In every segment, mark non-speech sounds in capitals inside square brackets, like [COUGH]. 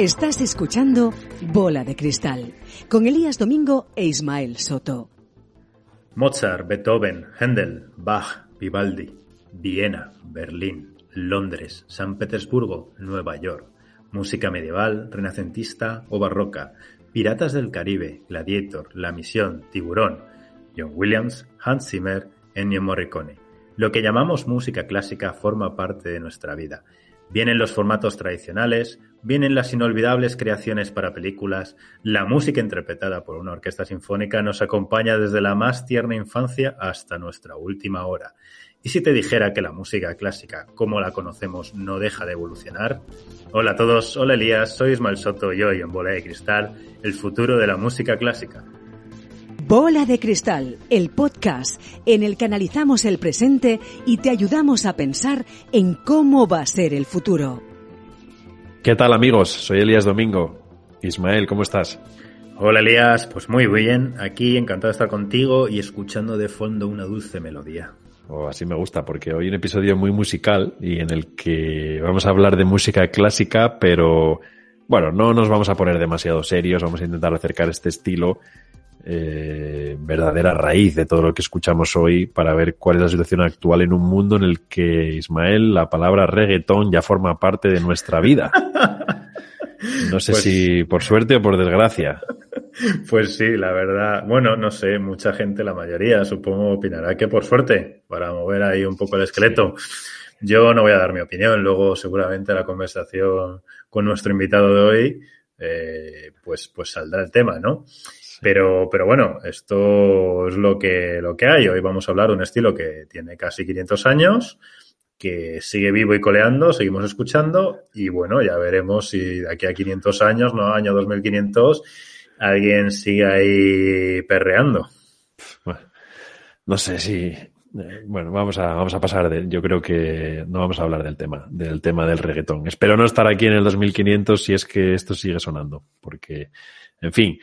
Estás escuchando Bola de Cristal con Elías Domingo e Ismael Soto. Mozart, Beethoven, Händel, Bach, Vivaldi, Viena, Berlín, Londres, San Petersburgo, Nueva York. Música medieval, renacentista o barroca. Piratas del Caribe, Gladiator, La Misión, Tiburón. John Williams, Hans Zimmer, Ennio Morricone. Lo que llamamos música clásica forma parte de nuestra vida Vienen los formatos tradicionales, vienen las inolvidables creaciones para películas, la música interpretada por una orquesta sinfónica nos acompaña desde la más tierna infancia hasta nuestra última hora. ¿Y si te dijera que la música clásica, como la conocemos, no deja de evolucionar? Hola a todos, hola Elías, soy Ismael Soto y hoy en Bola de Cristal, el futuro de la música clásica. Bola de Cristal, el podcast en el que analizamos el presente y te ayudamos a pensar en cómo va a ser el futuro. ¿Qué tal amigos? Soy Elías Domingo. Ismael, ¿cómo estás? Hola Elías, pues muy bien. Aquí encantado de estar contigo y escuchando de fondo una dulce melodía. Oh, así me gusta, porque hoy un episodio muy musical y en el que vamos a hablar de música clásica, pero bueno, no nos vamos a poner demasiado serios, vamos a intentar acercar este estilo eh, verdadera raíz de todo lo que escuchamos hoy para ver cuál es la situación actual en un mundo en el que, Ismael, la palabra reggaetón ya forma parte de nuestra vida. No sé pues si por suerte o por desgracia. Pues sí, la verdad. Bueno, no sé, mucha gente, la mayoría, supongo, opinará que por suerte, para mover ahí un poco el esqueleto. Yo no voy a dar mi opinión, luego seguramente la conversación con nuestro invitado de hoy, eh, pues, pues saldrá el tema, ¿no? Pero, pero bueno, esto es lo que, lo que hay. Hoy vamos a hablar de un estilo que tiene casi 500 años, que sigue vivo y coleando, seguimos escuchando y bueno, ya veremos si de aquí a 500 años, no año 2500, alguien sigue ahí perreando. No sé si eh, bueno, vamos a, vamos a pasar de, yo creo que no vamos a hablar del tema, del tema del reggaetón. Espero no estar aquí en el 2500 si es que esto sigue sonando, porque, en fin,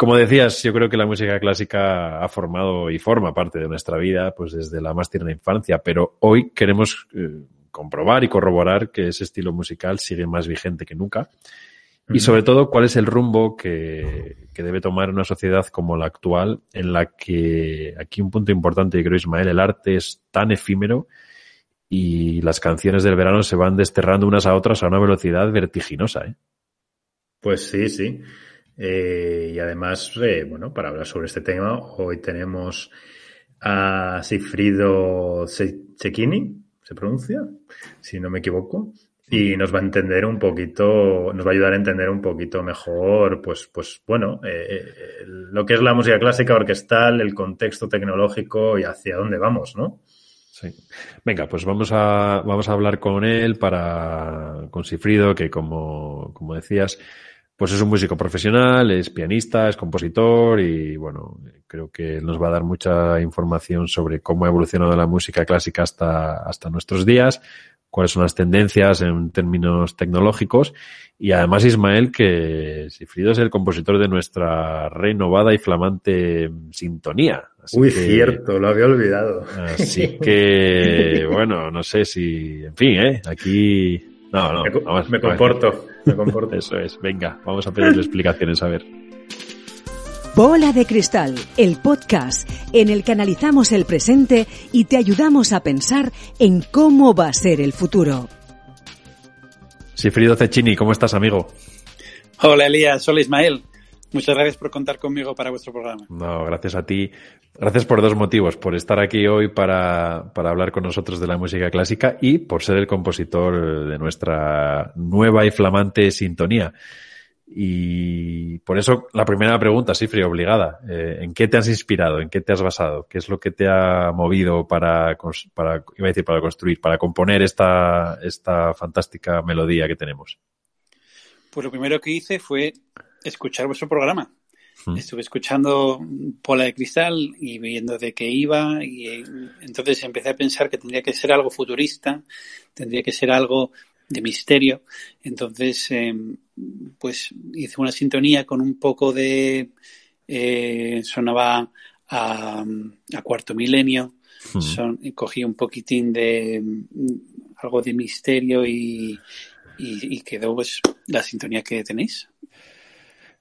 como decías, yo creo que la música clásica ha formado y forma parte de nuestra vida pues desde la más tierna infancia, pero hoy queremos eh, comprobar y corroborar que ese estilo musical sigue más vigente que nunca y sobre todo cuál es el rumbo que, que, debe tomar una sociedad como la actual en la que aquí un punto importante, yo creo Ismael, el arte es tan efímero y las canciones del verano se van desterrando unas a otras a una velocidad vertiginosa. ¿eh? Pues sí, sí. Eh, y además, eh, bueno, para hablar sobre este tema, hoy tenemos a Sifrido Cecchini, ¿se pronuncia? Si no me equivoco. Y nos va a entender un poquito, nos va a ayudar a entender un poquito mejor, pues, pues bueno, eh, lo que es la música clásica orquestal, el contexto tecnológico y hacia dónde vamos, ¿no? Sí. Venga, pues vamos a, vamos a hablar con él para, con Sifrido, que como, como decías, pues es un músico profesional, es pianista, es compositor y bueno, creo que nos va a dar mucha información sobre cómo ha evolucionado la música clásica hasta, hasta nuestros días, cuáles son las tendencias en términos tecnológicos y además Ismael que Sifrido es el compositor de nuestra renovada y flamante sintonía. Uy, cierto, lo había olvidado. Así [LAUGHS] que, bueno, no sé si, en fin, ¿eh? aquí no, no. Me, comporto, me comporto. [LAUGHS] Eso es. Venga, vamos a pedirle explicaciones, a ver. Bola de Cristal, el podcast en el que analizamos el presente y te ayudamos a pensar en cómo va a ser el futuro. Sifrido Cecchini, ¿cómo estás, amigo? Hola, Elías. Hola, Ismael. Muchas gracias por contar conmigo para vuestro programa. No, gracias a ti. Gracias por dos motivos, por estar aquí hoy para, para, hablar con nosotros de la música clásica y por ser el compositor de nuestra nueva y flamante sintonía. Y por eso la primera pregunta, Sifri, obligada. Eh, ¿En qué te has inspirado? ¿En qué te has basado? ¿Qué es lo que te ha movido para, para iba a decir, para construir, para componer esta, esta fantástica melodía que tenemos? Pues lo primero que hice fue escuchar vuestro programa. Hmm. Estuve escuchando Pola de Cristal y viendo de qué iba y eh, entonces empecé a pensar que tendría que ser algo futurista, tendría que ser algo de misterio. Entonces, em, pues hice una sintonía con un poco de... Eh, sonaba a, cuarto milenio, hmm. cogí un poquitín de algo de misterio y, y, quedó pues la sintonía que tenéis.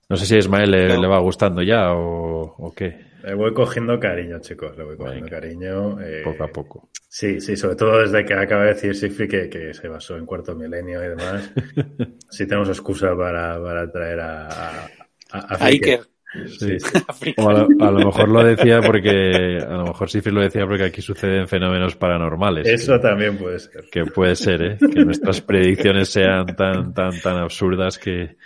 No sé si a Ismael le, va gustando ya o, qué. Le voy cogiendo cariño, chicos, le voy cogiendo cariño. Eh, poco a poco. Sí, sí, sobre todo desde que acaba de decir Sifri que, que se basó en cuarto milenio y demás. [LAUGHS] sí tenemos excusa para, para traer a, a, a Iker. Sí. [LAUGHS] O a, lo, mejor lo decía porque, a lo mejor Sifri lo decía porque aquí suceden fenómenos paranormales. Eso también puede ser. Que puede ser, ¿eh? Que nuestras predicciones sean tan, tan, tan absurdas que,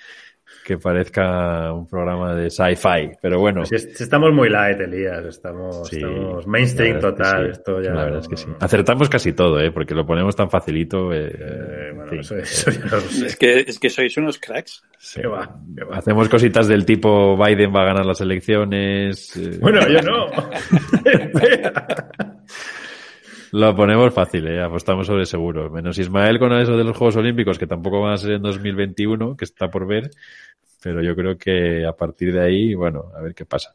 que parezca un programa de sci-fi, pero bueno. Si, estamos muy light, Elías, estamos, estamos mainstream total. Esto ya la verdad es que sí. Acertamos casi todo, ¿eh? porque lo ponemos tan facilito. Eh, eh bueno, eso, eso ya lo sé. Es que, es que sois unos cracks. va, Hacemos cositas del tipo Biden va a ganar las elecciones. Eh. Bueno, yo no. [LAUGHS] Lo ponemos fácil, ¿eh? apostamos sobre seguro. Menos Ismael con eso de los Juegos Olímpicos, que tampoco van a ser en 2021, que está por ver. Pero yo creo que a partir de ahí, bueno, a ver qué pasa.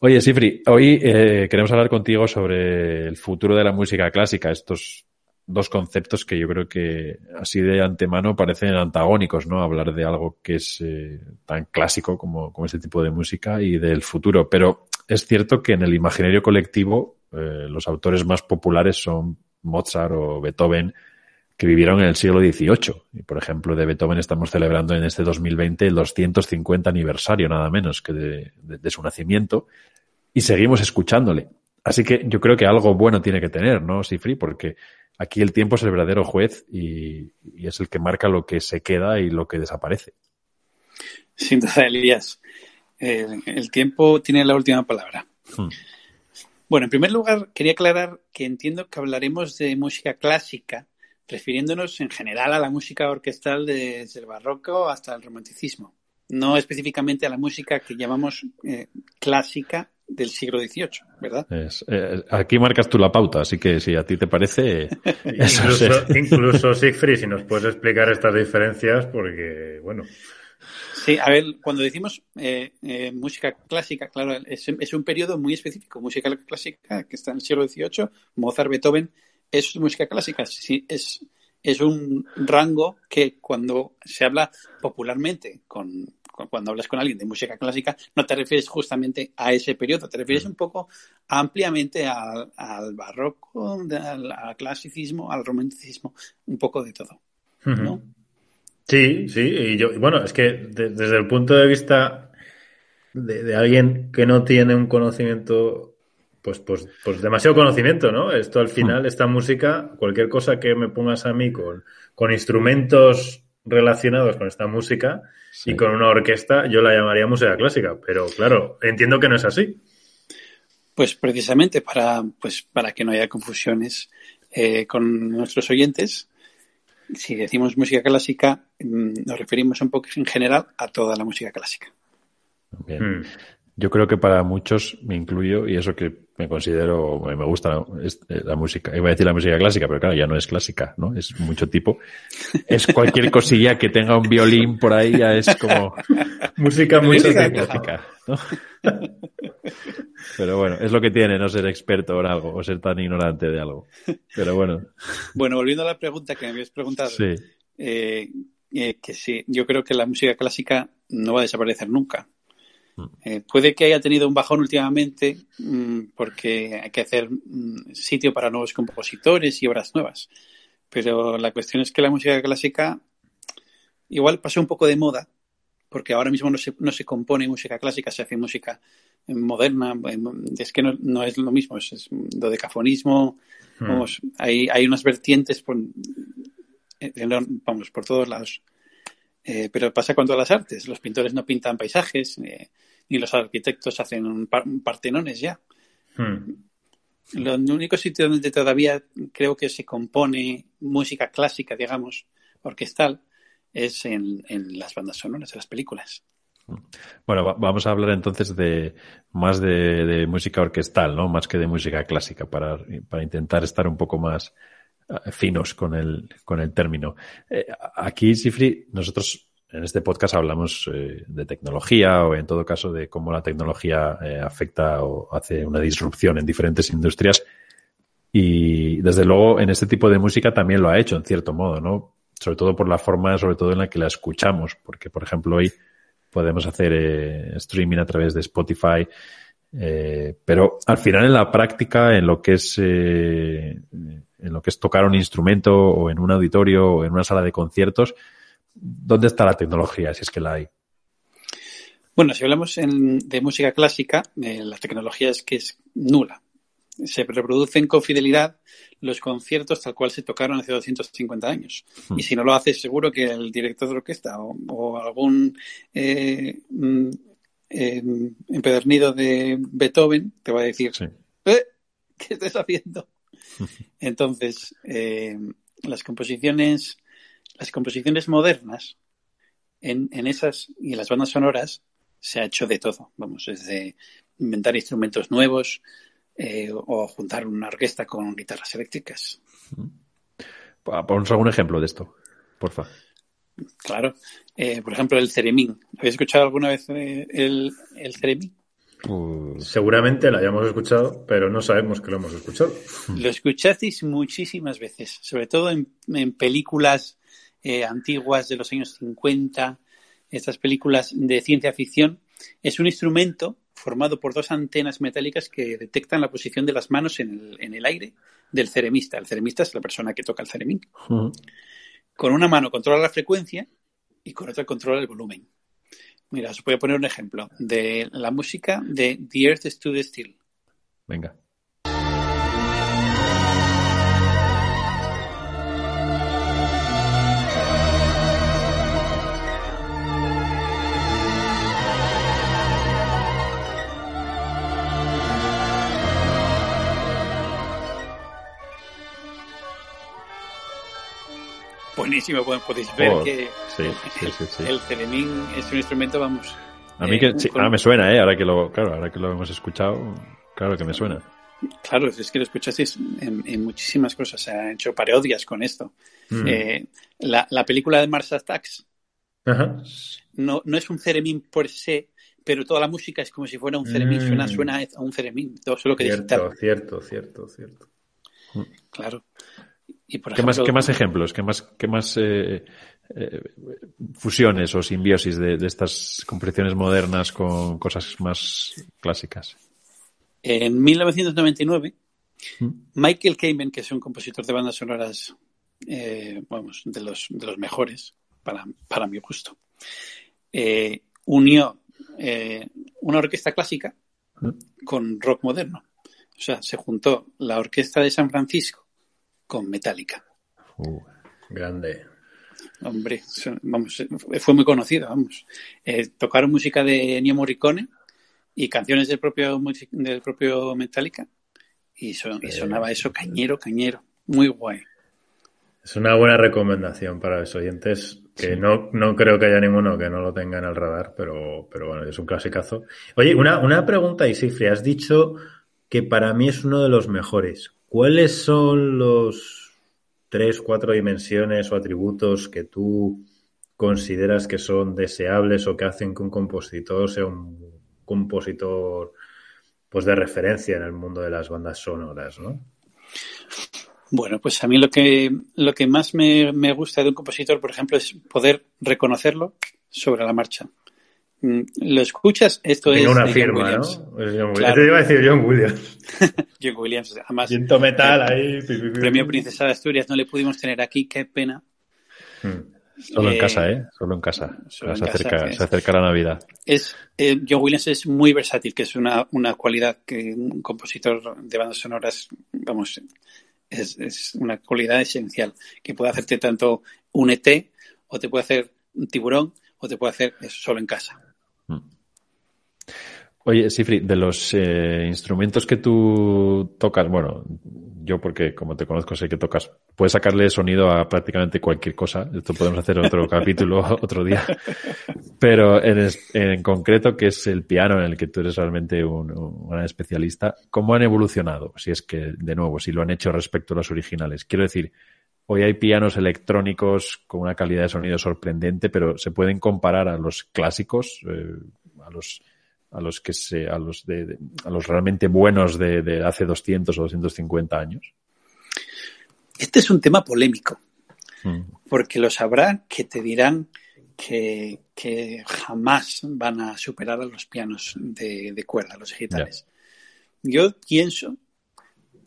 Oye, Sifri, hoy eh, queremos hablar contigo sobre el futuro de la música clásica. Estos dos conceptos que yo creo que así de antemano parecen antagónicos, ¿no? Hablar de algo que es eh, tan clásico como, como este tipo de música y del futuro. Pero es cierto que en el imaginario colectivo eh, los autores más populares son Mozart o Beethoven, que vivieron en el siglo XVIII. Y, por ejemplo, de Beethoven estamos celebrando en este 2020 el 250 aniversario, nada menos que de, su nacimiento, y seguimos escuchándole. Así que yo creo que algo bueno tiene que tener, ¿no, Sifri? Porque aquí el tiempo es el verdadero juez y, es el que marca lo que se queda y lo que desaparece. Sin duda, Elías. El, tiempo tiene la última palabra. Hmm. Bueno, en primer lugar, quería aclarar que entiendo que hablaremos de música clásica, refiriéndonos en general a la música orquestal desde el barroco hasta el romanticismo, no específicamente a la música que llamamos eh, clásica del siglo XVIII, ¿verdad? Eh, aquí marcas tú la pauta, así que si a ti te parece... [LAUGHS] incluso, incluso Siegfried, si nos puedes explicar estas diferencias, porque, bueno... Sí, a ver, cuando decimos eh, eh, música clásica, claro, es, un periodo muy específico. Música clásica que está en el siglo XVIII, Mozart, Beethoven, es música clásica. Sí, es, es un rango que cuando se habla popularmente, con, cuando hablas con alguien de música clásica, no te refieres justamente a ese periodo, te refieres un poco ampliamente al, barroco, al, clasicismo, al romanticismo, un poco de todo. ¿no? Sí, sí, y yo, bueno, es que desde el punto de vista de, alguien que no tiene un conocimiento, pues, pues, pues demasiado conocimiento, ¿no? Esto al final, hmm. esta música, cualquier cosa que me pongas a mí con, con instrumentos relacionados con esta música y con una orquesta, yo la llamaría música clásica, pero claro, entiendo que no es así. Pues precisamente para, pues, para que no haya confusiones eh, con nuestros oyentes, si decimos música clásica, mm, nos referimos un poco en general a toda la música clásica. Bien. Hmm. Yo creo que para muchos, me incluyo, y eso que me considero, me gusta es eh, la música, iba a decir la música clásica, pero claro, ya no es clásica, ¿no? Es mucho tipo. Es [LAUGHS] cualquier cosilla que tenga un violín por ahí, ya es como música muy clásica. ¿no? Pero bueno, es lo que tiene no ser experto en algo o ser tan ignorante de algo. Pero bueno. Bueno, volviendo a la pregunta que me habías preguntado. Eh, eh, que sí, yo creo que la música clásica no va a desaparecer nunca. Eh, puede que haya tenido un bajón últimamente mm, porque hay que hacer mm, sitio para nuevos compositores y obras nuevas. Pero la cuestión es que la música clásica igual pasó un poco de moda porque ahora mismo no se, no se compone música clásica, se hace música moderna, es que no, es lo mismo, es, es dodecafonismo, hmm. vamos, hay, hay unas vertientes por, vamos, por todos lados. Eh, pero pasa con todas las artes, los pintores no pintan paisajes, eh, ni los arquitectos hacen partenones ya. Hmm. Lo, el único sitio donde todavía creo que se compone música clásica, digamos, orquestal, es en, las bandas sonoras de las películas. Bueno, vamos a hablar entonces de más de, música orquestal, ¿no? Más que de música clásica, para, para intentar estar un poco más finos con el, con el término. Eh, aquí, Sifri, nosotros en este podcast hablamos eh, de tecnología o en todo caso de cómo la tecnología afecta o hace una disrupción en diferentes industrias. Y desde luego en este tipo de música también lo ha hecho, en cierto modo, ¿no? sobre todo por la forma, sobre todo en la que la escuchamos, porque por ejemplo hoy podemos hacer eh, streaming a través de Spotify, eh, pero al final en la práctica, en lo que es eh, en lo que es tocar un instrumento o en un auditorio o en una sala de conciertos, ¿dónde está la tecnología si es que la hay? Bueno, si hablamos de música clásica, la tecnología es que es nula se reproducen con fidelidad los conciertos tal cual se tocaron hace 250 años. Hmm. Y si no lo hace, seguro que el director de orquesta o, algún eh, empedernido de Beethoven te va a decir, eh, ¿qué estás haciendo? [LAUGHS] Entonces, eh, las composiciones, las composiciones modernas en, en esas y en las bandas sonoras se ha hecho de todo. Vamos, desde inventar instrumentos nuevos, eh, o juntar una orquesta con guitarras eléctricas. Ponnos algún ejemplo de esto, porfa. Claro. Eh, por ejemplo, el ceremín. ¿Habéis escuchado alguna vez eh, el, el ceremín? Pues seguramente lo hayamos escuchado, pero no sabemos que lo hemos escuchado. [LAUGHS] Lo escuchasteis muchísimas veces, sobre todo en, películas antiguas de los años 50, estas películas de ciencia ficción. Es un instrumento formado por dos antenas metálicas que detectan la posición de las manos en el, en el aire del ceremista. El ceremista es la persona que toca el ceremín. Con una mano controla la frecuencia y con otra controla el volumen. Mira, os voy a poner un ejemplo de la música de The Earth Stood Still. Venga. Buenísimo. podéis ver que el ceremín es un instrumento, vamos. A mí que eh, ahora me suena, ¿eh? Ahora que lo, claro, ahora que lo hemos escuchado, claro que me suena. Claro, es que lo escuchasteis en, muchísimas cosas. Se han hecho parodias con esto. Mm. Eh, la, película de Mars Attacks No, no es un ceremín por se, pero toda la música es como si fuera un ceremín. Suena, mm. suena a un ceremín. Todo solo que cierto, cierto, cierto, cierto. Claro. ¿Qué, más, ¿Qué más ejemplos? ¿Qué más, qué más eh, eh, fusiones o simbiosis de, estas composiciones modernas con cosas más clásicas? En 1999, ¿Mm? Michael Kamen, que es un compositor de bandas sonoras, eh, vamos, de los, de los mejores, para, para mi gusto, unió una orquesta clásica ¿Mm? con rock moderno. O sea, se juntó la Orquesta de San Francisco con Metallica. Uh, grande. Hombre, vamos, fue muy conocido, vamos. Eh, tocaron música de Ennio Morricone y canciones del propio, del propio Metallica y, sonaba eso cañero, cañero. Muy guay. Es una buena recomendación para los oyentes, que no, no creo que haya ninguno que no lo tenga en el radar, pero, pero bueno, es un clasicazo. Oye, una, una pregunta, Isifri, has dicho que para mí es uno de los mejores. ¿Cuáles son los tres, cuatro dimensiones o atributos que tú consideras que son deseables o que hacen que un compositor sea un compositor pues de referencia en el mundo de las bandas sonoras, ¿no? Bueno, pues a mí lo que, lo que más me, me gusta de un compositor, por ejemplo, es poder reconocerlo sobre la marcha. Mm, ¿Lo escuchas? Esto es. una firma, ¿no? Te iba a decir John Williams. [LAUGHS] John Williams, además. Siento metal ahí. Premio Princesa de Asturias no le pudimos tener aquí, qué pena. Hmm. Solo en eh, casa, ¿eh? Solo en casa. se, acerca, se, acerca, la Navidad. Es, eh, John Williams es muy versátil, que es una, una cualidad que un compositor de bandas sonoras, vamos, es, es una cualidad esencial, que puede hacerte tanto un ET, o te puede hacer un tiburón, o te puede hacer eso solo en casa. Mm. Oye, Sifri, de los eh, instrumentos que tú tocas, bueno, yo porque como te conozco sé que tocas, puedes sacarle sonido a prácticamente cualquier cosa. Esto podemos hacer otro [LAUGHS] capítulo otro día. Pero en, en, concreto, que es el piano en el que tú eres realmente un, un, especialista, ¿cómo han evolucionado? Si es que, de nuevo, si lo han hecho respecto a los originales. Quiero decir, Hoy hay pianos electrónicos con una calidad de sonido sorprendente, pero se pueden comparar a los clásicos, eh, a los a los que se, a los de, a los realmente buenos de, de, hace 200 o 250 años. Este es un tema polémico, Mm. porque los habrá que te dirán que, que jamás van a superar a los pianos de, de cuerda, los digitales. Yo pienso,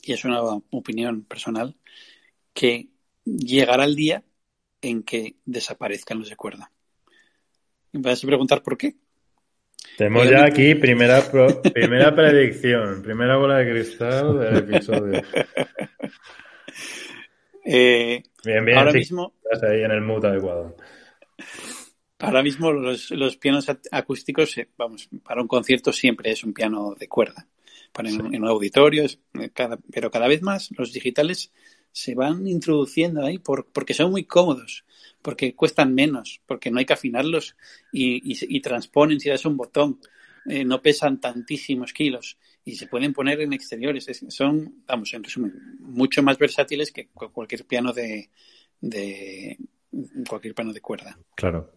y es una opinión personal, que llegará el día en que desaparezcan los de cuerda. Y me vas a preguntar por qué. Tenemos ya aquí primera, pro- primera predicción, [LAUGHS] primera bola de cristal del episodio. [LAUGHS] Eh, Bien, bien, ahora sí, mismo, estás ahí en el mood adecuado. ahora mismo los, los pianos ac- acústicos, eh, vamos, para un concierto siempre es un piano de cuerda. Para en, en un auditorio, es- eh, cada- pero cada vez más los digitales se van introduciendo ahí por, porque son muy cómodos, porque cuestan menos, porque no hay que afinarlos y, y, se- y transponen si das un botón, eh, no pesan tantísimos kilos y se pueden poner en exteriores. Es- son, vamos, en resumen, mucho más versátiles que cu- cualquier piano de, de cualquier piano de cuerda. Claro.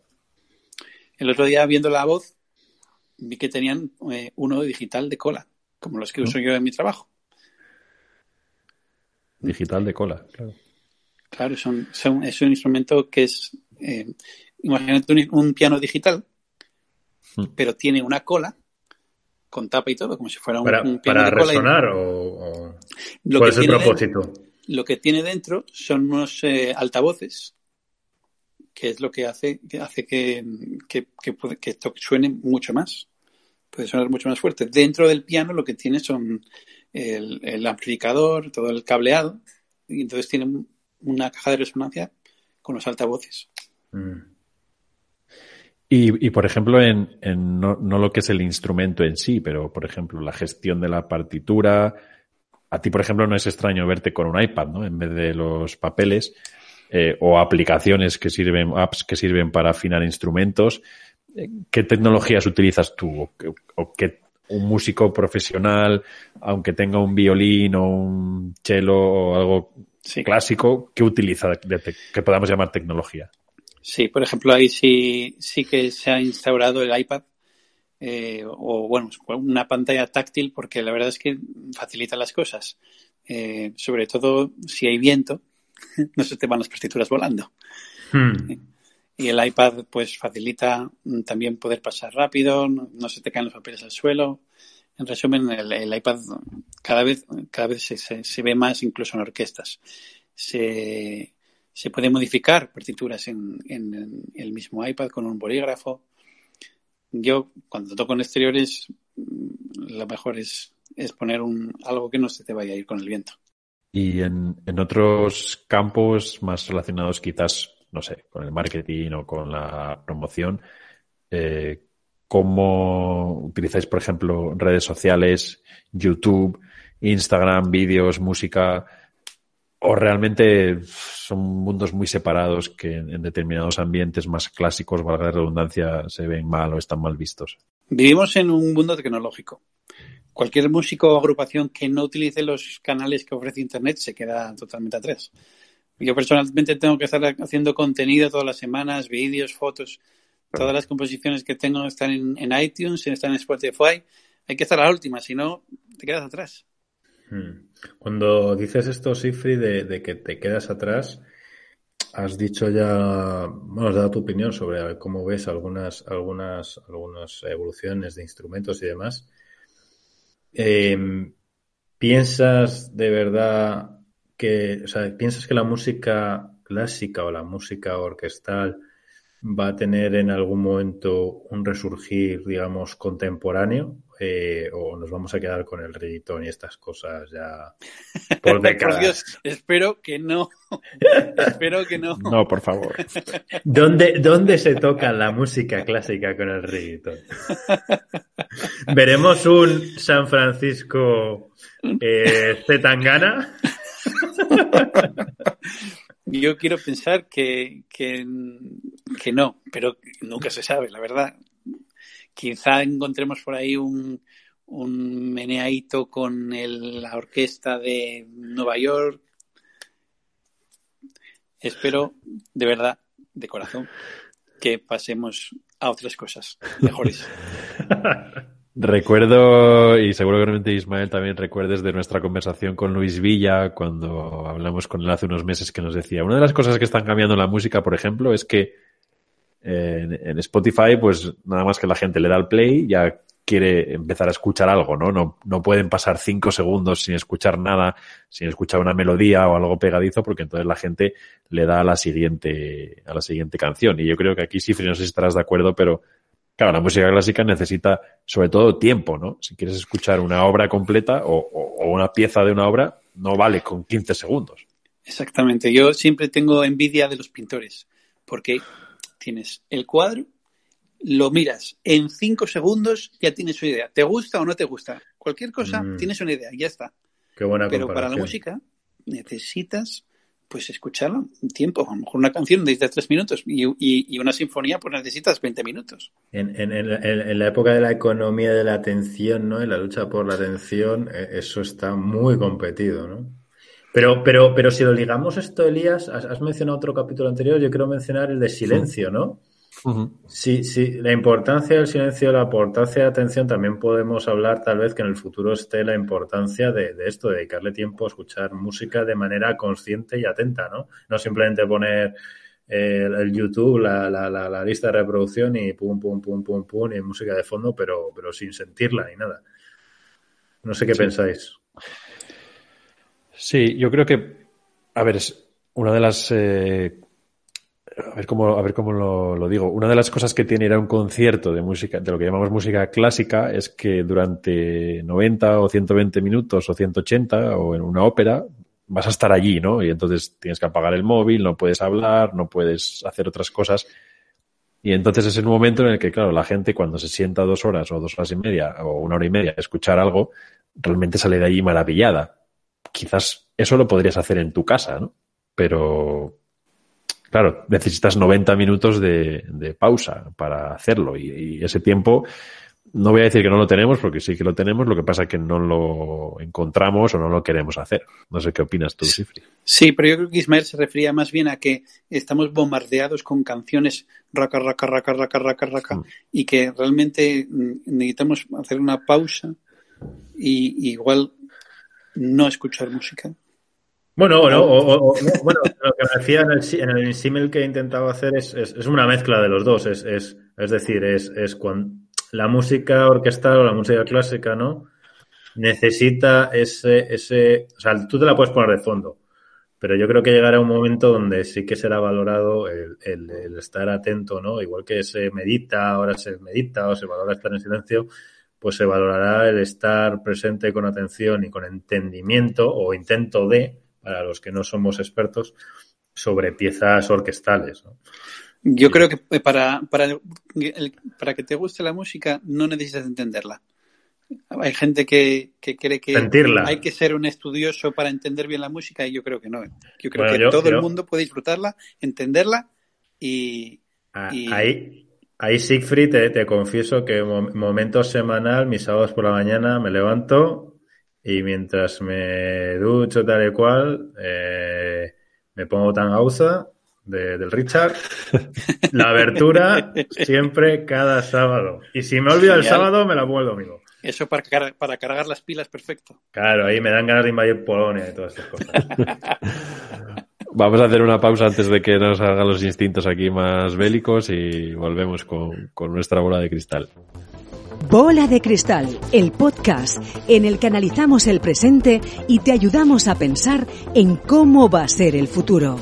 El otro día viendo la voz vi que tenían eh, uno digital de cola, como los que uso yo en mi trabajo. Digital de cola, claro. Claro, son, son- es un instrumento que es, eh, imagínate un, un piano digital, Mm. pero tiene una cola con tapa y todo, como si fuera un, ¿Para, un piano para de cola. y resonar o, o lo, cuál que es el propósito? dentro, lo que tiene dentro son unos eh, altavoces, que es lo que hace que, hace que, que, que que esto suene mucho más. Puede sonar mucho más fuerte. Dentro del piano lo que tiene son el, el amplificador, todo el cableado, y entonces tiene un- una caja de resonancia con los altavoces. Mm. Y, y, por ejemplo, en, en no, no lo que es el instrumento en sí, pero por ejemplo, la gestión de la partitura. A ti, por ejemplo, no es extraño verte con un iPad, ¿no? En vez de los papeles eh, o aplicaciones que sirven, apps que sirven para afinar instrumentos. Eh, ¿Qué tecnologías utilizas tú? ¿O, o qué un músico profesional, aunque tenga un violín o un cello o algo Sí. clásico, ¿qué utiliza de que podamos llamar tecnología? Sí, por ejemplo, ahí sí, sí que se ha instaurado el iPad eh, o, bueno, una pantalla táctil porque la verdad es que facilita las cosas. Eh, sobre todo si hay viento, [LAUGHS] no se te van las partituras volando. Hmm. Y el iPad pues facilita mm, también poder pasar rápido, no, se te caen los papeles al suelo. En resumen, el, iPad cada vez, cada vez se, se, se ve más incluso en orquestas. Se, se puede modificar partituras en, en, en, el mismo iPad con un bolígrafo. Yo, cuando toco en exteriores, mm, lo mejor es, es poner un, algo que no se te vaya a ir con el viento. Y en, en otros campos más relacionados quizás, no sé, con el marketing o con la promoción, eh, ¿cómo utilizáis, por ejemplo, redes sociales, YouTube, Instagram, vídeos, música? ¿O realmente son mundos muy separados que en, determinados ambientes más clásicos, valga la redundancia, se ven mal o están mal vistos? Vivimos en un mundo tecnológico. Cualquier músico o agrupación que no utilice los canales que ofrece Internet se queda totalmente atrás. Yo personalmente tengo que estar haciendo contenido todas las semanas, vídeos, fotos. Todas las composiciones que tengo están en, en, iTunes, están en Spotify. Hay que estar a la última, si no, te quedas atrás. Hmm. Cuando dices esto, Sifri, de, que te quedas atrás, has dicho ya, bueno, has dado tu opinión sobre cómo ves algunas, algunas, algunas evoluciones de instrumentos y demás. Eh, ¿Piensas de verdad que, o sea, piensas que la música clásica o la música orquestal va a tener en algún momento un resurgir, digamos, contemporáneo? Eh, ¿O nos vamos a quedar con el reggaetón y estas cosas ya [LAUGHS] por décadas? por Dios, espero que no. [LAUGHS] espero que no. No, por favor. ¿Dónde, ¿Dónde se toca la música clásica con el reggaetón? ¿Veremos un San Francisco eh, Zetangana? Yo quiero pensar que, que, que, no, pero nunca se sabe, la verdad. Quizá encontremos por ahí un, un meneadito con la orquesta de Nueva York. Espero, de verdad, de corazón, que pasemos a otras cosas mejores. [LAUGHS] Recuerdo, y seguramente Ismael también recuerdes de nuestra conversación con Luis Villa cuando hablamos con él hace unos meses que nos decía, una de las cosas que están cambiando la música, por ejemplo, es que en, en Spotify, pues nada más que la gente le da al play, ya quiere empezar a escuchar algo, ¿no? No, no pueden pasar cinco segundos sin escuchar nada, sin escuchar una melodía o algo pegadizo, porque entonces la gente le da a la siguiente, a la siguiente canción. Y yo creo que aquí sí, no sé si estarás de acuerdo, pero claro, la música clásica necesita sobre todo tiempo, ¿no? Si quieres escuchar una obra completa o, o, una pieza de una obra, no vale con 15 segundos. Exactamente. Yo siempre tengo envidia de los pintores, porque tienes el cuadro lo miras en cinco segundos, ya tienes una idea. ¿Te gusta o no te gusta? Cualquier cosa, mm. tienes una idea, ya está. Qué buena Pero para la música necesitas pues escucharla un tiempo. A lo mejor una canción de tres minutos y, y, una sinfonía pues necesitas 20 minutos. En, en, en, la época de la economía de la atención, ¿no? En la lucha por la atención, e, eso está muy competido, ¿no? Pero, pero, pero si lo ligamos esto, Elías, has, has mencionado otro capítulo anterior, yo quiero mencionar el de silencio, ¿no? Sí, sí, la importancia del silencio, la importancia de atención, también podemos hablar tal vez que en el futuro esté la importancia de, esto, de dedicarle tiempo a escuchar música de manera consciente y atenta, ¿no? No simplemente poner eh, el, YouTube, la, la, la, lista de reproducción y pum, pum, pum, pum, pum, y música de fondo, pero, pero sin sentirla ni nada. No sé qué pensáis. Sí, yo creo que, a ver, es una de las eh, a ver cómo, a ver cómo lo, digo. Una de las cosas que tiene ir a un concierto de música, de lo que llamamos música clásica, es que durante 90 o 120 minutos o 180 o en una ópera vas a estar allí, ¿no? Y entonces tienes que apagar el móvil, no puedes hablar, no puedes hacer otras cosas. Y entonces es el momento en el que, claro, la gente cuando se sienta dos horas o dos horas y media o una hora y media a escuchar algo, realmente sale de allí maravillada. Quizás eso lo podrías hacer en tu casa, ¿no? Pero, claro, necesitas 90 minutos de, pausa para hacerlo y, ese tiempo no voy a decir que no lo tenemos porque sí que lo tenemos, lo que pasa es que no lo encontramos o no lo queremos hacer. No sé qué opinas tú, Sifri. Sí, pero yo creo que Ismael se refería más bien a que estamos bombardeados con canciones raca, raca, raca, raca, raca, raca mm. y que realmente mm, necesitamos hacer una pausa y igual no escuchar música bueno, o, bueno, lo que me decía en el, en el símil que he intentado hacer es, es, una mezcla de los dos. Es, es, es decir, es, es cuando la música orquestal o la música clásica, ¿no? Necesita ese, ese, o sea, tú te la puedes poner de fondo, pero yo creo que llegará un momento donde sí que será valorado el, el, el estar atento, ¿no? Igual que se medita, ahora se medita o se valora estar en silencio, pues se valorará el estar presente con atención y con entendimiento o intento de para los que no somos expertos, sobre piezas orquestales. Yo creo que para, para, para que te guste la música no necesitas entenderla. Hay gente que, cree que hay que ser un estudioso para entender bien la música y yo creo que no. Yo creo que todo el mundo puede disfrutarla, entenderla y... Ah, ahí, ahí Siegfried, te, te confieso que momento semanal, mis sábados por la mañana, me levanto, y mientras me ducho tal y cual, eh, me pongo tan ausa de, del Richard, [LAUGHS] la abertura siempre cada sábado. Y si me olvido el sábado, me la pongo el domingo. Eso para, car para cargar las pilas, perfecto. Claro, ahí me dan ganas de invadir Polonia y todas estas cosas. [LAUGHS] Vamos a hacer una pausa antes de que nos hagan los instintos aquí más bélicos y volvemos con, con nuestra bola de cristal. Bola de Cristal, el podcast en el que analizamos el presente y te ayudamos a pensar en cómo va a ser el futuro.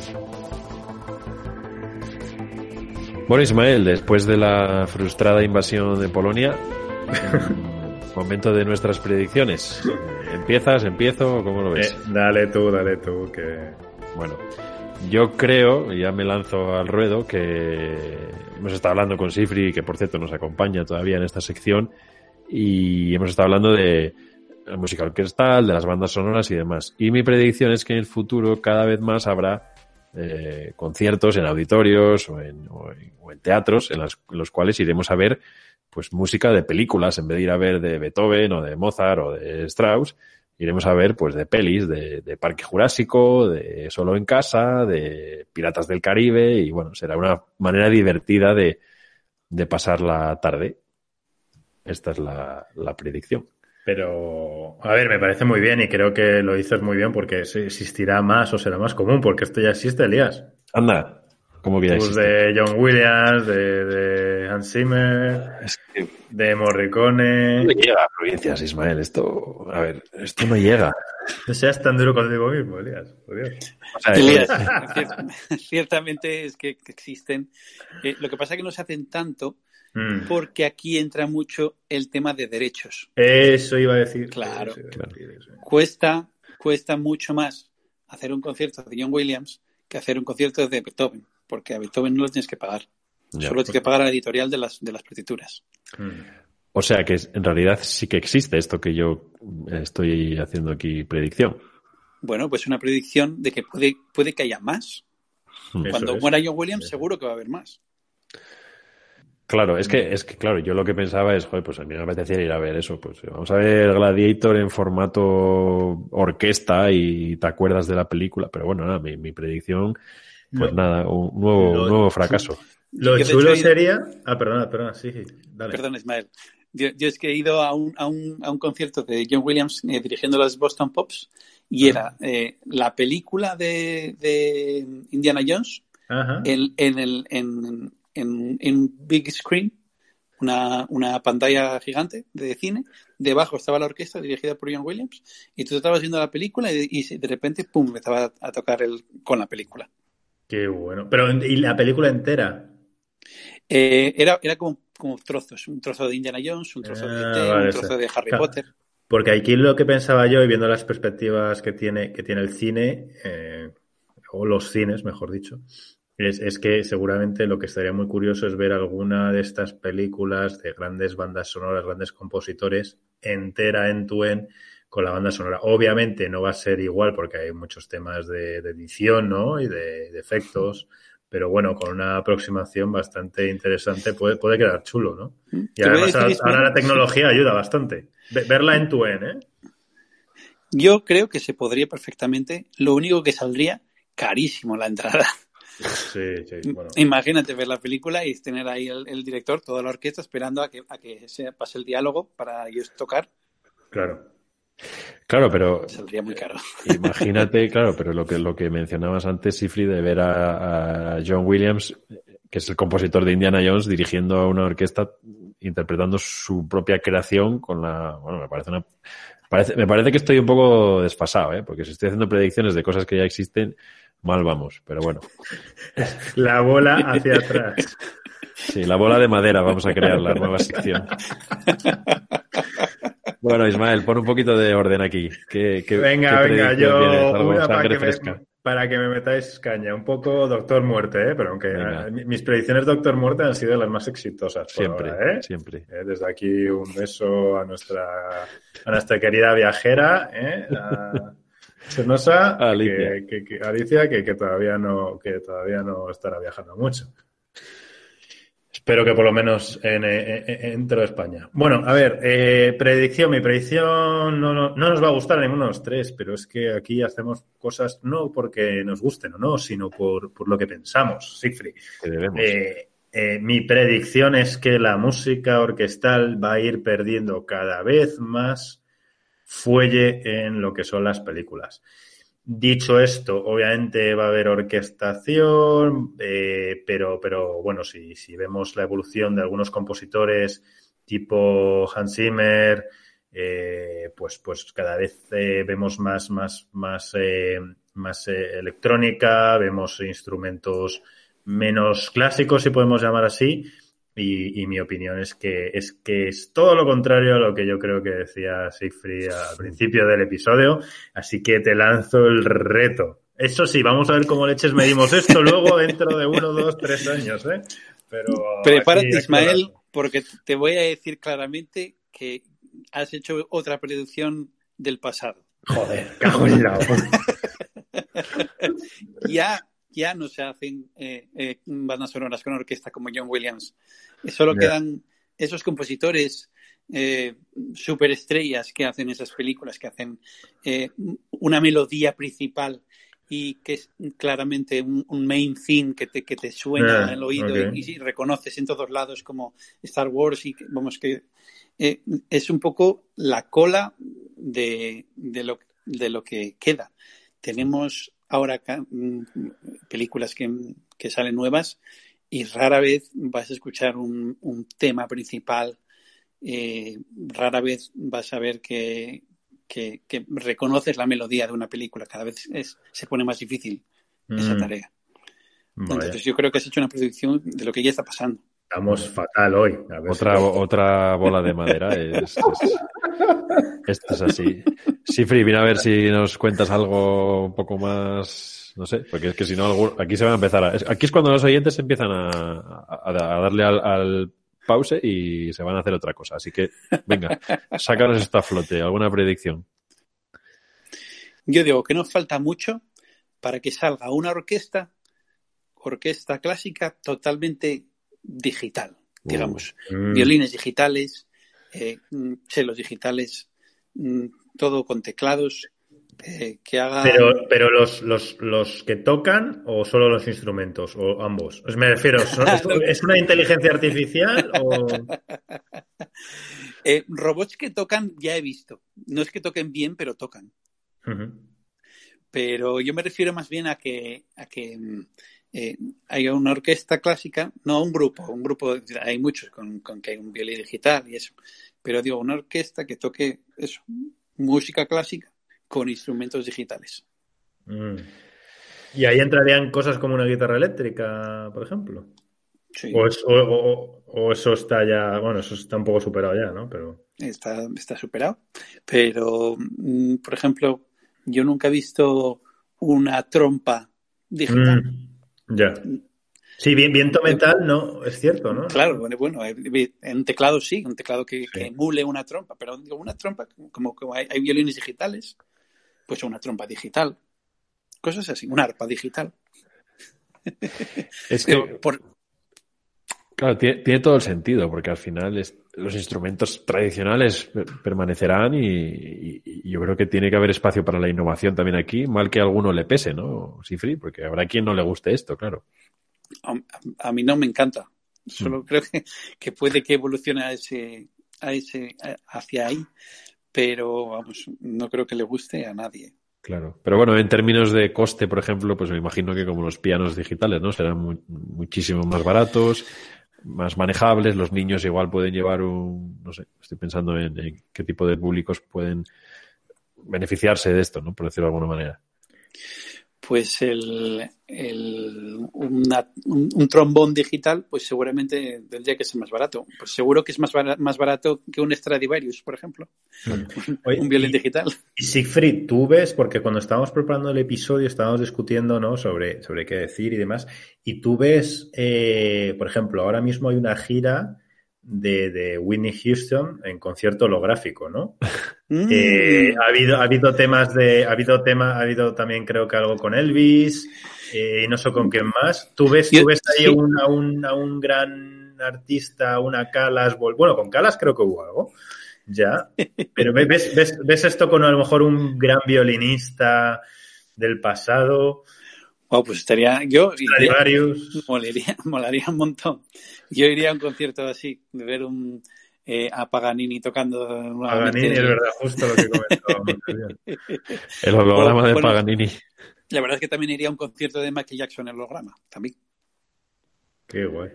Bueno, Ismael, después de la frustrada invasión de Polonia, [LAUGHS] momento de nuestras predicciones. ¿Empiezas? ¿Empiezo? ¿Cómo lo ves? Eh, dale tú, dale tú, que... Bueno, yo creo, ya me lanzo al ruedo, que hemos estado hablando con Sifri, que por cierto nos acompaña todavía en esta sección, y hemos estado hablando de la música orquestal, de las bandas sonoras y demás. Y mi predicción es que en el futuro cada vez más habrá eh, conciertos en auditorios o en, teatros en, en, los cuales iremos a ver pues música de películas en vez de ir a ver de Beethoven o de Mozart o de Strauss iremos a ver pues de pelis de, de, Parque Jurásico, de Solo en Casa, de Piratas del Caribe y bueno, será una manera divertida de, de pasar la tarde. esta es la, la predicción. Pero, a ver, me parece muy bien y creo que lo dices muy bien porque existirá más o será más común, porque esto ya existe, Elías. Anda, ¿cómo que ya Pues de John Williams, de, de Hans Zimmer, de Morricone. No llega a provincias, Ismael. Esto, a ver, esto no llega. No seas tan duro contigo mismo, Elías. Por Dios. O sea, Elías, [LAUGHS] cier- ciertamente es que existen. Eh, lo que pasa es que no se hacen tanto Mm. porque aquí entra mucho el tema de derechos. Eso iba a decir. Claro. Eso iba a decir, eso. Cuesta, cuesta mucho más hacer un concierto de John Williams que hacer un concierto de Beethoven, porque a Beethoven no lo tienes que pagar. ya. Solo tienes que pagar a la editorial de las, de las partituras. Mm. O sea que en realidad sí que existe esto que yo estoy haciendo aquí predicción. Bueno, pues una predicción de que puede, puede que haya más. Mm. Eso Cuando es. muera John Williams, seguro que va a haber más. Claro, es que, es que, claro, yo lo que pensaba es, joder, pues a mí me apetecía ir a ver eso, pues vamos a ver Gladiator en formato orquesta y te acuerdas de la película, pero bueno, nada, mi, mi predicción, pues No. nada, un nuevo, Lo- un nuevo fracaso. [LAUGHS] Lo chulo sería. Ah, perdona, perdona, sí, sí. Dale. Perdón, Ismael. Yo, yo es que he ido a un, a un, a un concierto de John Williams eh, dirigiendo los Boston Pops y era eh, la película de, de Indiana Jones Ajá. en, en, el, en, en, en big screen, una, una pantalla gigante de cine. Debajo estaba la orquesta dirigida por John Williams y tú estabas viendo la película y, y de repente, pum, empezaba a tocar el, con la película. Qué bueno. Pero, ¿y la película entera? Eh, era, era como, como trozos, un trozo de Indiana Jones, un trozo de Ah, E.T., vale, un trozo sí. de Harry Claro. Potter. Porque aquí lo que pensaba yo, y viendo las perspectivas que tiene, que tiene el cine, eh, o los cines, mejor dicho, es, es que seguramente lo que estaría muy curioso es ver alguna de estas películas de grandes bandas sonoras, grandes compositores, entera en tu en con la banda sonora. Obviamente no va a ser igual porque hay muchos temas de, de edición, ¿no? Y de, de efectos. Pero bueno, con una aproximación bastante interesante puede, puede quedar chulo, ¿no? Y voy a además ahora, la tecnología ayuda bastante. Ve- Verla en tu en, ¿eh? Yo creo que se podría perfectamente. Lo único que saldría carísimo la entrada. Sí, sí, [LAUGHS] bueno. Imagínate ver la película y tener ahí el, el director, toda la orquesta, esperando a que, a que se pase el diálogo para ellos tocar. Claro. Claro, pero Saldría muy caro. imagínate, [LAUGHS] claro, pero lo que, lo que mencionabas antes, Sifri, de ver a, a John Williams, que es el compositor de Indiana Jones, dirigiendo a una orquesta, interpretando su propia creación con la, bueno, me parece una, parece, me parece que estoy un poco desfasado, ¿eh? porque si estoy haciendo predicciones de cosas que ya existen, mal vamos, pero bueno. [LAUGHS] La bola hacia atrás. Sí, la bola de madera, vamos a crear la nueva sección. [LAUGHS] Bueno, Ismael, pon un poquito de orden aquí. ¿Qué, qué- Venga, qué venga, yo una para que, me, para que me metáis caña. Un poco Doctor Muerte, ¿eh? Pero aunque Venga. eh, mi- mis predicciones Doctor Muerte han sido las más exitosas por Siempre, ahora, ¿eh? siempre. Eh, Desde aquí un beso a nuestra, a nuestra querida viajera, ¿eh? A Chenosa, [LAUGHS] Alicia. Que, que- que- Alicia, que, que todavía no, que todavía no estará viajando mucho. Espero que por lo menos en, en, en- dentro de España. Bueno, a ver, eh, predicción. Mi predicción no, no, no nos va a gustar a ninguno de los tres, pero es que aquí hacemos cosas no porque nos gusten o no, sino por, por lo que pensamos, Siegfried. Eh, eh, mi predicción es que la música orquestal va a ir perdiendo cada vez más fuelle en lo que son las películas. Dicho esto, obviamente va a haber orquestación, eh, pero, pero bueno, si, si vemos la evolución de algunos compositores tipo Hans Zimmer, eh, pues, pues cada vez eh, vemos más, más, más, más electrónica, vemos instrumentos menos clásicos, si podemos llamar así, y, y mi opinión es que, es que es todo lo contrario a lo que yo creo que decía Siegfried al principio del episodio, así que te lanzo el reto. Eso sí, vamos a ver cómo leches medimos esto [LAUGHS] luego dentro de uno, dos, tres años, ¿eh? Pero Prepárate, aquí- Ismael, porque te voy a decir claramente que has hecho otra predicción del pasado. Joder, cago en la [LAUGHS] Ya, ya no se hacen eh, eh, bandas sonoras con orquesta como John Williams. Solo Ya. quedan esos compositores eh, superestrellas que hacen esas películas, que hacen eh, una melodía principal y que es claramente un, main theme que te, que te suena en el oído y, reconoces en todos lados como Star Wars y vamos que eh, es un poco la cola de, de, lo, de lo que queda. Tenemos ahora mm, películas que, que, salen nuevas y rara vez vas a escuchar un, un tema principal, eh, rara vez vas a ver que, que, reconoces la melodía de una película. Cada vez se pone más difícil esa mm. tarea. Entonces yo creo que has hecho una predicción de lo que ya está pasando. Estamos fatal hoy. otra, otra bola de madera. Es, esto es así. Sifri, viene a ver si nos cuentas algo un poco más. No sé, porque es que si no, aquí se van a empezar a. Aquí es cuando los oyentes empiezan a, a, darle al pause y se van a hacer otra cosa. Así que, venga, sácanos esta flote. ¿Alguna predicción? Yo digo que nos falta mucho para que salga una orquesta, orquesta clásica totalmente digital, digamos. Mm. Violines digitales, eh, celos digitales, mm, todo con teclados, eh, que haga... Pero, pero los, los, los, que tocan o solo los instrumentos o ambos. me refiero, [LAUGHS] ¿es una inteligencia artificial o...? [LAUGHS] Eh, robots que tocan ya he visto. No es que toquen bien, pero tocan. Pero yo me refiero más bien a que, a que eh, hay una orquesta clásica, no un grupo, un grupo, hay muchos con, con que hay un violín digital y eso. Pero digo, una orquesta que toque eso, música clásica con instrumentos digitales. Mm. Y ahí entrarían cosas como una guitarra eléctrica, por ejemplo. Sí. O, eso está ya, bueno, eso está un poco superado ya, ¿no? Pero... Está, está superado. Pero, mm, por ejemplo, yo nunca he visto una trompa digital. Mm, ya. Sí, bien, viento metal, no, es cierto, ¿no? Claro, bueno, bueno, en teclado sí, un teclado que, emule una trompa, pero digo, una trompa, como, como hay, violines digitales, pues una trompa digital. Cosas así, una arpa digital. Es que, [LAUGHS] claro, tiene, todo el sentido, porque al final los instrumentos tradicionales permanecerán y, yo creo que tiene que haber espacio para la innovación también aquí, mal que a alguno le pese, ¿no? Sifri, porque habrá quien no le guste esto, claro. A, mí no me encanta. Solo mm. creo que, que, puede que evolucione a ese, a ese, hacia ahí pero vamos, no creo que le guste a nadie. Claro, pero bueno, en términos de coste, por ejemplo, pues me imagino que como los pianos digitales, ¿no? Serán muchísimo más baratos, más manejables, los niños igual pueden llevar un, no sé, estoy pensando en, qué tipo de públicos pueden beneficiarse de esto, ¿no? Por decirlo de alguna manera pues el, un, trombón digital, pues seguramente tendría que ser más barato. Pues seguro que es más barato, más barato que un Stradivarius, por ejemplo. un, violín digital. Y Siegfried, tú ves, porque cuando estábamos preparando el episodio estábamos discutiendo ¿no? sobre, sobre qué decir y demás, y tú ves, eh, por ejemplo, ahora mismo hay una gira de, de Whitney Houston en concierto holográfico, ¿no? [LAUGHS] Mm. Eh, ha habido, ha habido temas de, ha habido tema, ha habido también creo que algo con Elvis, eh, y no sé con quién más. ¿Tú ves, tú ves ahí a, un, a un gran artista, una Calas, bueno, con Calas creo que hubo algo, ya, pero ves, ves, ves esto con a lo mejor un gran violinista del pasado. Oh, pues estaría. Yo. molaría, [LAUGHS] molaría un montón. Yo iría a un concierto así, de ver un, eh, a Paganini tocando. Paganini, es verdad, justo lo que comentábamos. [LAUGHS] el holograma de Paganini. La verdad es que también iría a un concierto de Michael Jackson en holograma, también. Qué guay.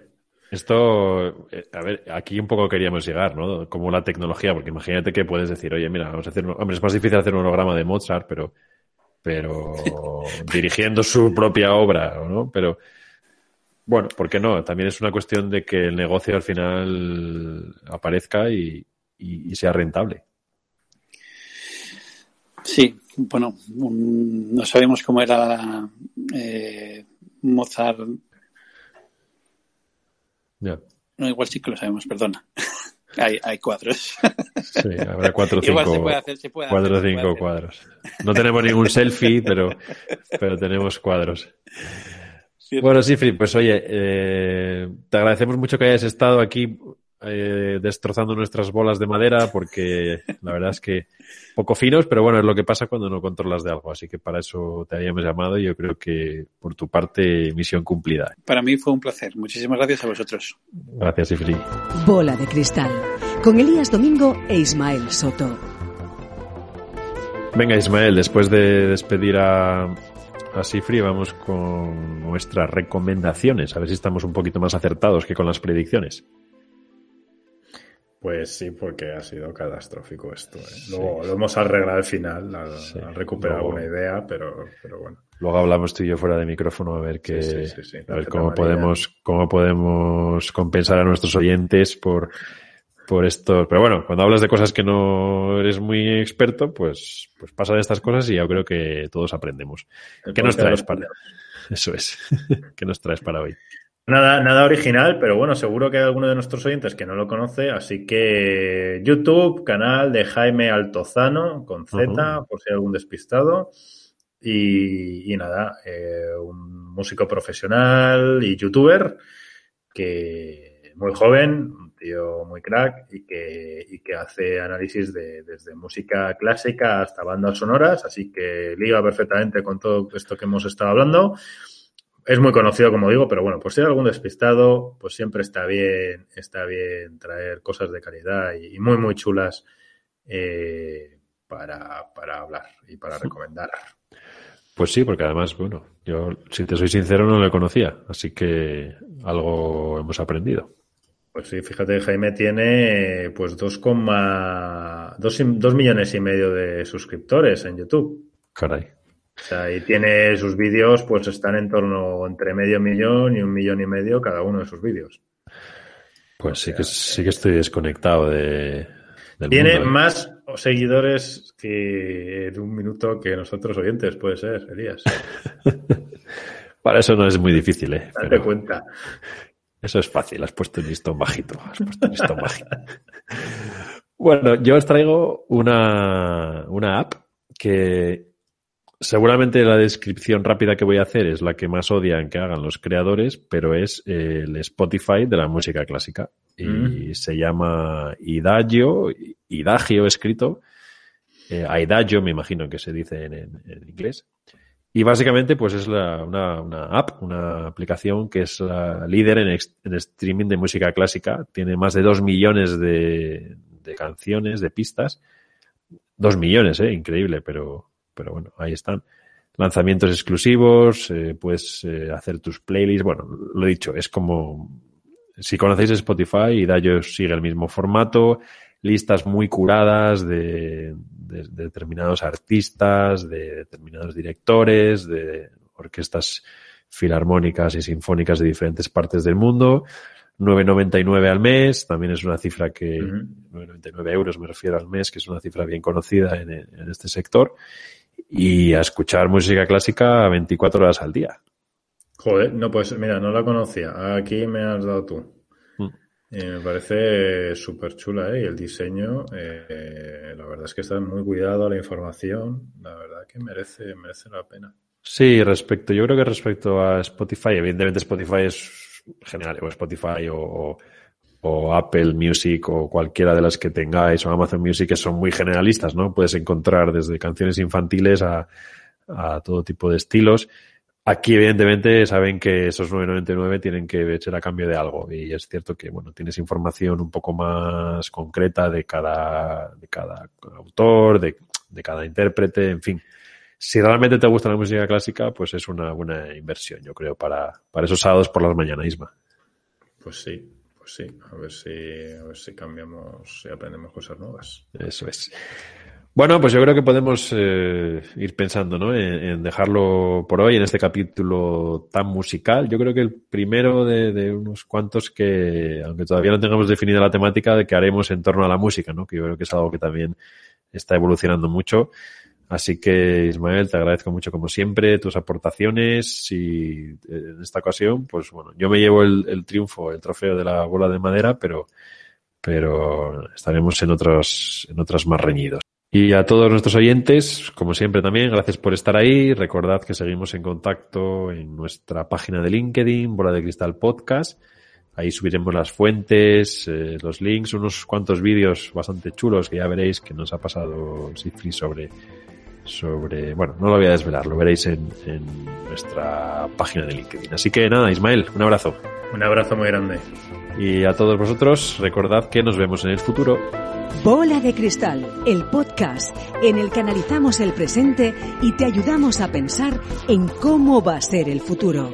Esto, eh, a ver, aquí un poco queríamos llegar, ¿no? Como la tecnología, porque imagínate que puedes decir, oye, mira, vamos a hacer, hombre, es más difícil hacer un holograma de Mozart, pero pero dirigiendo su propia obra, ¿no? Pero bueno, ¿por qué no? También es una cuestión de que el negocio al final aparezca y, sea rentable. Sí, bueno, no sabemos cómo era eh, Mozart. No, igual sí que lo sabemos, perdona. Hay, hay cuadros. Sí, habrá cuatro o cinco, cuatro, cinco cuadros. No tenemos ningún selfie, pero, pero tenemos cuadros. Bueno, Sifri, pues oye, eh, te agradecemos mucho que hayas estado aquí eh, destrozando nuestras bolas de madera porque la verdad es que poco finos, pero bueno, es lo que pasa cuando no controlas de algo. Así que para eso te habíamos llamado y yo creo que por tu parte misión cumplida. Para mí fue un placer. Muchísimas gracias a vosotros. Gracias, Ifri. Bola de cristal con Elías Domingo e Ismael Soto. Venga, Ismael, después de despedir a, a Sifri, vamos con nuestras recomendaciones. A ver si estamos un poquito más acertados que con las predicciones. Pues sí, porque ha sido catastrófico esto. ¿eh? Luego lo hemos arreglado al final, al, recuperar alguna idea, pero, pero bueno. Luego hablamos tú y yo fuera de micrófono a ver qué, a ver cómo podemos, cómo podemos compensar a nuestros oyentes por, por esto. Pero bueno, cuando hablas de cosas que no eres muy experto, pues, pues pasa de estas cosas y yo creo que todos aprendemos. ¿Qué nos traes para? [LAUGHS] Eso es. [LAUGHS] ¿Qué nos traes para hoy? Nada, nada original, pero bueno, seguro que hay alguno de nuestros oyentes que no lo conoce, así que YouTube, canal de Jaime Altozano, con Z, por si hay algún despistado. Y, nada, eh, un músico profesional y youtuber que muy joven, muy crack y que, y que hace análisis de, desde música clásica hasta bandas sonoras, así que liga perfectamente con todo esto que hemos estado hablando. Es muy conocido, como digo, pero bueno, por si hay algún despistado, pues siempre está bien, está bien traer cosas de calidad y, muy, muy chulas eh, para, para hablar y para recomendar. Pues sí, porque además, bueno, yo, si te soy sincero, no lo conocía, así que algo hemos aprendido. Pues sí, fíjate, Jaime tiene pues 2,2 dos, millones y medio de suscriptores en YouTube. Caray. O sea, y tiene sus vídeos, pues están en torno entre medio millón y un millón y medio cada uno de sus vídeos. Pues sí que sí que estoy desconectado de. tiene ¿eh? más seguidores que de un minuto que nosotros oyentes, puede ser, Elías. [LAUGHS] Para eso no es muy difícil, ¿eh? Date cuenta. Eso es fácil, has puesto un listón bajito. Has puesto un listón bajito. [LAUGHS] bueno, yo os traigo una, una app que seguramente la descripción rápida que voy a hacer es la que más odian que hagan los creadores, pero es el Spotify de la música clásica. Y mm. se llama Idagio, Idagio escrito. Eh, Idagio me imagino que se dice en inglés. Y básicamente, pues es una, una, app, una aplicación que es la líder en, en, streaming de música clásica. Tiene más de dos millones de, de canciones, de pistas. Dos millones, ¿eh? Increíble, pero, pero bueno, ahí están. Lanzamientos exclusivos, eh, puedes eh, hacer tus playlists. Bueno, lo he dicho, es como, si conocéis Spotify y Dayo sigue el mismo formato, listas muy curadas de, de, determinados artistas, de determinados directores, de orquestas filarmónicas y sinfónicas de diferentes partes del mundo. 9,99 al mes, también es una cifra que, 9,99 euros me refiero al mes, que es una cifra bien conocida en, en, este sector. Y a escuchar música clásica 24 horas al día. Joder, no, pues mira, no la conocía. Aquí me has dado tú. Eh, me parece súper chula, ¿eh? Y el diseño, eh, la verdad es que está muy cuidado la información. La verdad que merece, merece la pena. Sí, respecto, yo creo que respecto a Spotify, evidentemente Spotify es general, o Spotify o, o Apple Music o cualquiera de las que tengáis o Amazon Music que son muy generalistas, ¿no? Puedes encontrar desde canciones infantiles a, a todo tipo de estilos. Aquí, evidentemente, saben que esos 9.99 tienen que ser a cambio de algo. Y es cierto que, bueno, tienes información un poco más concreta de cada, de cada autor, de, de cada intérprete, en fin. Si realmente te gusta la música clásica, pues es una buena inversión, yo creo, para, para esos sábados por las mañanas, Isma. Pues sí, pues sí. A ver si, a ver si cambiamos y aprendemos cosas nuevas. Eso es. Bueno, pues yo creo que podemos eh, ir pensando ¿no? En, dejarlo por hoy en este capítulo tan musical. Yo creo que el primero de, unos cuantos que, aunque todavía no tengamos definida la temática, de que haremos en torno a la música, ¿no? que yo creo que es algo que también está evolucionando mucho. Así que, Ismael, te agradezco mucho como siempre tus aportaciones y eh, en esta ocasión, pues bueno, yo me llevo el, triunfo, el trofeo de la bola de madera, pero, pero estaremos en otros, en otros más reñidos. Y a todos nuestros oyentes, como siempre también, gracias por estar ahí. Recordad que seguimos en contacto en nuestra página de LinkedIn, Bola de Cristal Podcast. Ahí subiremos las fuentes, eh, los links, unos cuantos vídeos bastante chulos que ya veréis que nos ha pasado Sifri sobre, sobre, bueno, no lo voy a desvelar, lo veréis en, en nuestra página de LinkedIn. Así que nada, Ismael, un abrazo. Un abrazo muy grande. Y a todos vosotros, recordad que nos vemos en el futuro. Bola de Cristal, el podcast en el que analizamos el presente y te ayudamos a pensar en cómo va a ser el futuro.